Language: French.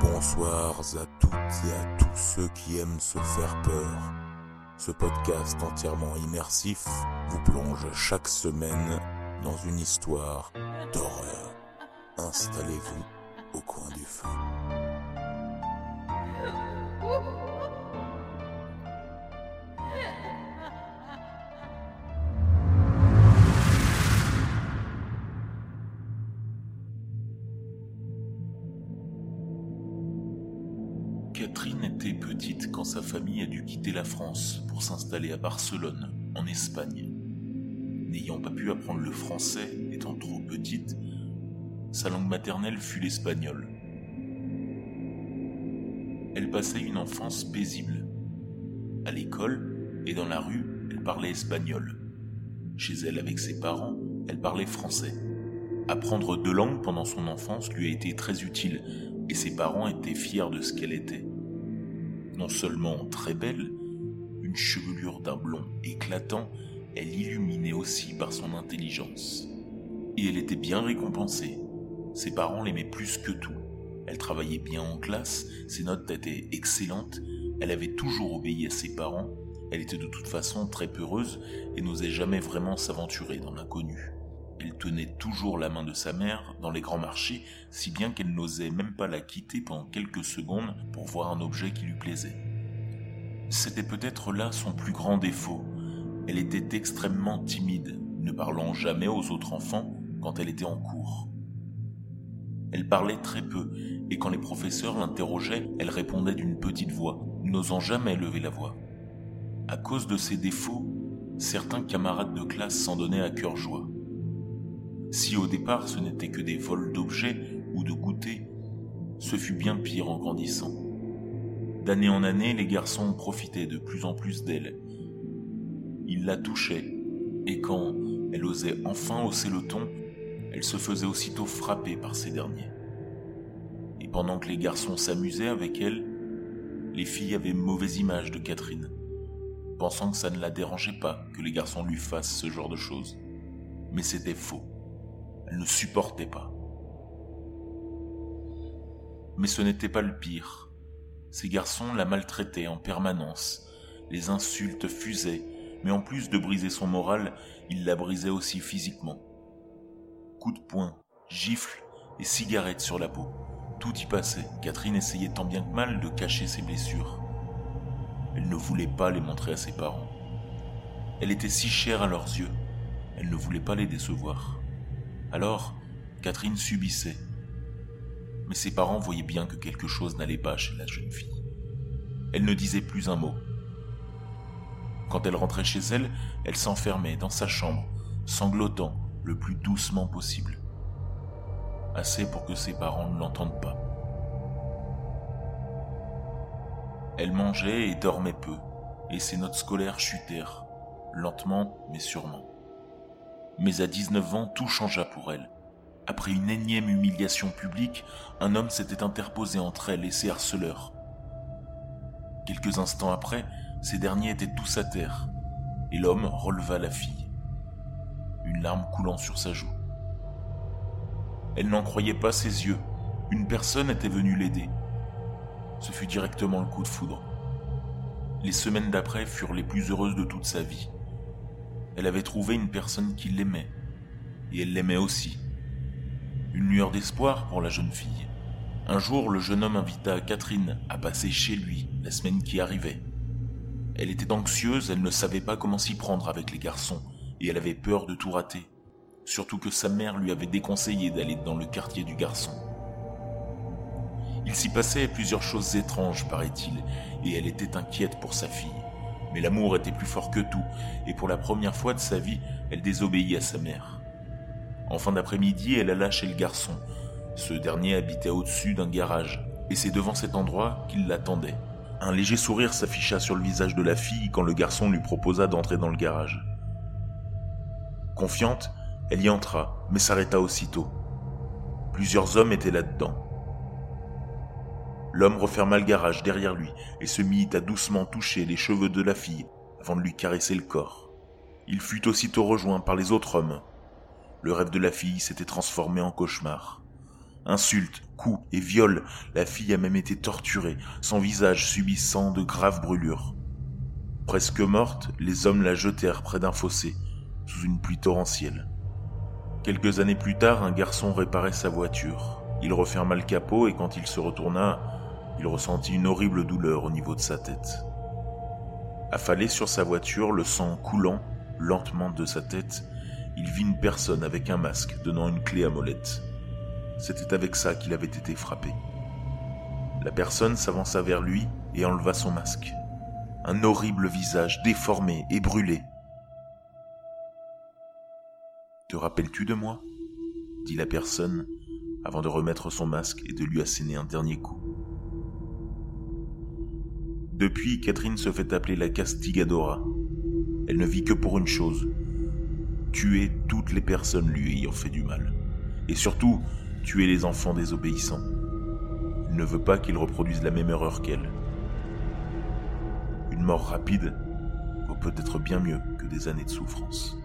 Bonsoir à toutes et à tous ceux qui aiment se faire peur. Ce podcast entièrement immersif vous plonge chaque semaine dans une histoire d'horreur. Installez-vous au coin du feu. Petite quand sa famille a dû quitter la France pour s'installer à Barcelone, en Espagne. N'ayant pas pu apprendre le français, étant trop petite, sa langue maternelle fut l'espagnol. Elle passait une enfance paisible. À l'école et dans la rue, elle parlait espagnol. Chez elle, avec ses parents, elle parlait français. Apprendre deux langues pendant son enfance lui a été très utile et ses parents étaient fiers de ce qu'elle était. Non seulement très belle, une chevelure d'un blond éclatant, elle illuminait aussi par son intelligence. Et elle était bien récompensée. Ses parents l'aimaient plus que tout. Elle travaillait bien en classe, ses notes étaient excellentes, elle avait toujours obéi à ses parents, elle était de toute façon très peureuse et n'osait jamais vraiment s'aventurer dans l'inconnu. Elle tenait toujours la main de sa mère dans les grands marchés, si bien qu'elle n'osait même pas la quitter pendant quelques secondes pour voir un objet qui lui plaisait. C'était peut-être là son plus grand défaut. Elle était extrêmement timide, ne parlant jamais aux autres enfants quand elle était en cours. Elle parlait très peu, et quand les professeurs l'interrogeaient, elle répondait d'une petite voix, n'osant jamais lever la voix. À cause de ses défauts, certains camarades de classe s'en donnaient à cœur joie. Si au départ ce n'était que des vols d'objets ou de goûters, ce fut bien pire en grandissant. D'année en année, les garçons profitaient de plus en plus d'elle. Ils la touchaient, et quand elle osait enfin hausser le ton, elle se faisait aussitôt frapper par ces derniers. Et pendant que les garçons s'amusaient avec elle, les filles avaient mauvaise image de Catherine, pensant que ça ne la dérangeait pas que les garçons lui fassent ce genre de choses. Mais c'était faux. Elle ne supportait pas. Mais ce n'était pas le pire. Ces garçons la maltraitaient en permanence. Les insultes fusaient, mais en plus de briser son moral, ils la brisaient aussi physiquement. Coups de poing, gifles et cigarettes sur la peau. Tout y passait. Catherine essayait tant bien que mal de cacher ses blessures. Elle ne voulait pas les montrer à ses parents. Elle était si chère à leurs yeux. Elle ne voulait pas les décevoir. Alors, Catherine subissait. Mais ses parents voyaient bien que quelque chose n'allait pas chez la jeune fille. Elle ne disait plus un mot. Quand elle rentrait chez elle, elle s'enfermait dans sa chambre, sanglotant le plus doucement possible. Assez pour que ses parents ne l'entendent pas. Elle mangeait et dormait peu, et ses notes scolaires chutèrent, lentement mais sûrement. Mais à 19 ans, tout changea pour elle. Après une énième humiliation publique, un homme s'était interposé entre elle et ses harceleurs. Quelques instants après, ces derniers étaient tous à terre, et l'homme releva la fille, une larme coulant sur sa joue. Elle n'en croyait pas ses yeux. Une personne était venue l'aider. Ce fut directement le coup de foudre. Les semaines d'après furent les plus heureuses de toute sa vie. Elle avait trouvé une personne qui l'aimait, et elle l'aimait aussi. Une lueur d'espoir pour la jeune fille. Un jour, le jeune homme invita Catherine à passer chez lui la semaine qui arrivait. Elle était anxieuse, elle ne savait pas comment s'y prendre avec les garçons, et elle avait peur de tout rater, surtout que sa mère lui avait déconseillé d'aller dans le quartier du garçon. Il s'y passait plusieurs choses étranges, paraît-il, et elle était inquiète pour sa fille. Mais l'amour était plus fort que tout, et pour la première fois de sa vie, elle désobéit à sa mère. En fin d'après-midi, elle alla chez le garçon. Ce dernier habitait au-dessus d'un garage, et c'est devant cet endroit qu'il l'attendait. Un léger sourire s'afficha sur le visage de la fille quand le garçon lui proposa d'entrer dans le garage. Confiante, elle y entra, mais s'arrêta aussitôt. Plusieurs hommes étaient là-dedans. L'homme referma le garage derrière lui et se mit à doucement toucher les cheveux de la fille avant de lui caresser le corps. Il fut aussitôt rejoint par les autres hommes. Le rêve de la fille s'était transformé en cauchemar. Insultes, coups et viols, la fille a même été torturée, son visage subissant de graves brûlures. Presque morte, les hommes la jetèrent près d'un fossé, sous une pluie torrentielle. Quelques années plus tard, un garçon réparait sa voiture. Il referma le capot et quand il se retourna, il ressentit une horrible douleur au niveau de sa tête. Affalé sur sa voiture, le sang coulant lentement de sa tête, il vit une personne avec un masque donnant une clé à molette. C'était avec ça qu'il avait été frappé. La personne s'avança vers lui et enleva son masque. Un horrible visage déformé et brûlé. Te rappelles-tu de moi? dit la personne avant de remettre son masque et de lui asséner un dernier coup. Depuis, Catherine se fait appeler la Castigadora. Elle ne vit que pour une chose, tuer toutes les personnes lui ayant fait du mal. Et surtout, tuer les enfants désobéissants. Il ne veut pas qu'ils reproduisent la même erreur qu'elle. Une mort rapide vaut peut-être bien mieux que des années de souffrance.